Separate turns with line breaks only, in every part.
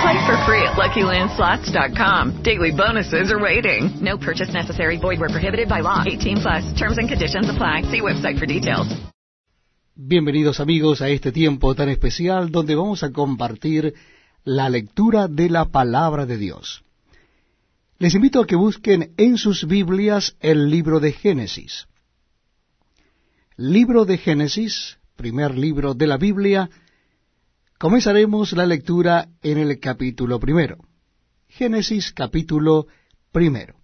Play for free at LuckyLandSlots.com. Daily bonuses are waiting. No purchase necessary. Void where prohibited by law. 18 plus. Terms and conditions apply. See website for details.
Bienvenidos amigos a este tiempo tan especial donde vamos a compartir la lectura de la palabra de Dios. Les invito a que busquen en sus Biblias el libro de Génesis. Libro de Génesis, primer libro de la Biblia, comenzaremos la lectura en el capítulo primero. Génesis capítulo primero.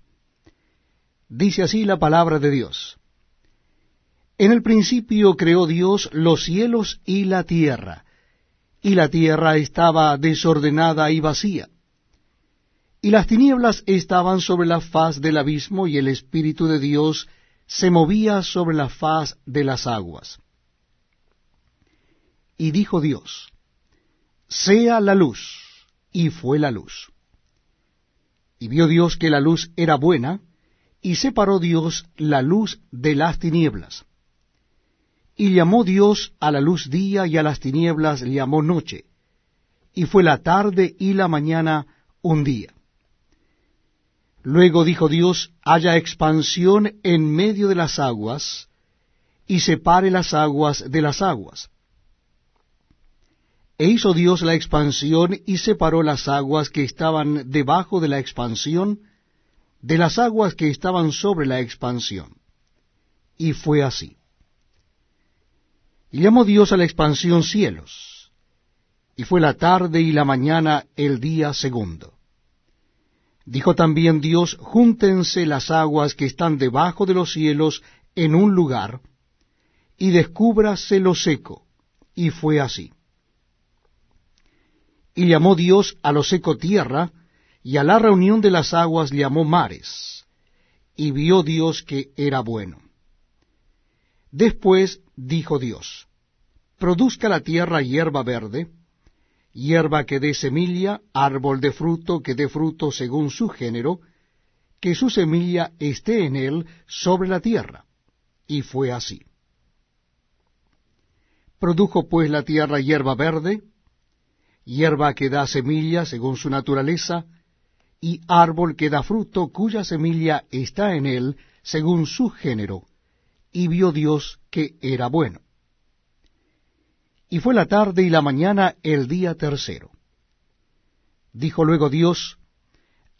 Dice así la palabra de Dios. En el principio creó Dios los cielos y la tierra, y la tierra estaba desordenada y vacía. Y las tinieblas estaban sobre la faz del abismo, y el Espíritu de Dios se movía sobre la faz de las aguas. Y dijo Dios, sea la luz, y fue la luz. Y vio Dios que la luz era buena, y separó Dios la luz de las tinieblas. Y llamó Dios a la luz día y a las tinieblas llamó noche. Y fue la tarde y la mañana un día. Luego dijo Dios, haya expansión en medio de las aguas, y separe las aguas de las aguas. E hizo Dios la expansión y separó las aguas que estaban debajo de la expansión de las aguas que estaban sobre la expansión. Y fue así. Y llamó Dios a la expansión cielos, y fue la tarde y la mañana el día segundo. Dijo también Dios, júntense las aguas que están debajo de los cielos en un lugar, y descúbrase lo seco. Y fue así. Y llamó Dios a lo seco tierra, y a la reunión de las aguas llamó mares. Y vio Dios que era bueno. Después dijo Dios, produzca la tierra hierba verde, hierba que dé semilla, árbol de fruto que dé fruto según su género, que su semilla esté en él sobre la tierra. Y fue así. Produjo pues la tierra hierba verde, hierba que da semilla según su naturaleza, y árbol que da fruto cuya semilla está en él según su género, y vio Dios que era bueno. Y fue la tarde y la mañana el día tercero. Dijo luego Dios,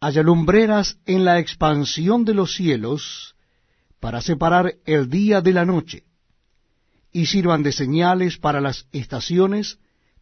haya lumbreras en la expansión de los cielos, para separar el día de la noche, y sirvan de señales para las estaciones,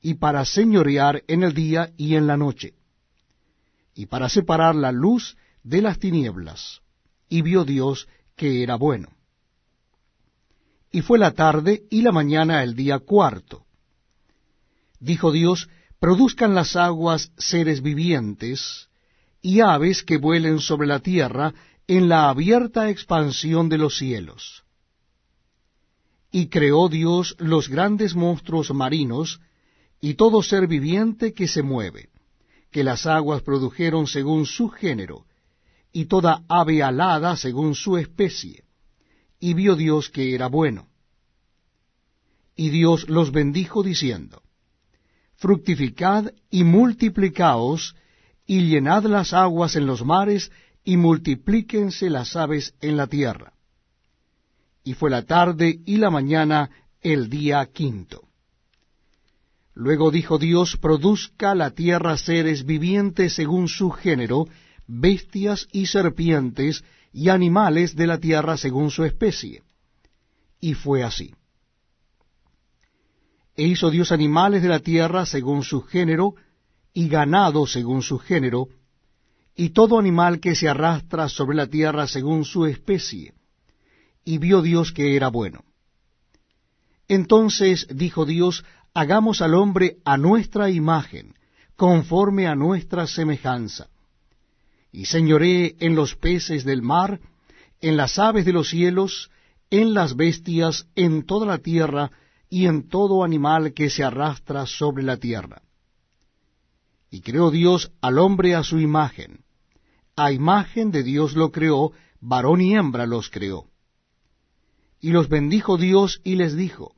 y para señorear en el día y en la noche, y para separar la luz de las tinieblas. Y vio Dios que era bueno y fue la tarde y la mañana el día cuarto. Dijo Dios, produzcan las aguas seres vivientes, y aves que vuelen sobre la tierra en la abierta expansión de los cielos. Y creó Dios los grandes monstruos marinos, y todo ser viviente que se mueve, que las aguas produjeron según su género, y toda ave alada según su especie y vio Dios que era bueno. Y Dios los bendijo diciendo, Fructificad y multiplicaos, y llenad las aguas en los mares, y multiplíquense las aves en la tierra. Y fue la tarde y la mañana el día quinto. Luego dijo Dios, produzca la tierra seres vivientes según su género, bestias y serpientes, y animales de la tierra según su especie. Y fue así. E hizo Dios animales de la tierra según su género, y ganado según su género, y todo animal que se arrastra sobre la tierra según su especie. Y vio Dios que era bueno. Entonces dijo Dios, hagamos al hombre a nuestra imagen, conforme a nuestra semejanza y señoree en los peces del mar, en las aves de los cielos, en las bestias, en toda la tierra, y en todo animal que se arrastra sobre la tierra. Y creó Dios al hombre a su imagen. A imagen de Dios lo creó, varón y hembra los creó. Y los bendijo Dios y les dijo,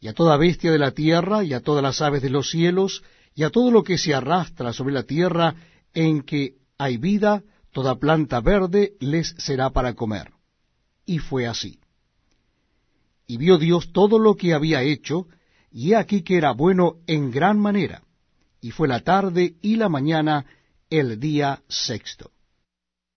Y a toda bestia de la tierra, y a todas las aves de los cielos, y a todo lo que se arrastra sobre la tierra en que hay vida, toda planta verde les será para comer. Y fue así. Y vio Dios todo lo que había hecho, y he aquí que era bueno en gran manera. Y fue la tarde y la mañana el día sexto.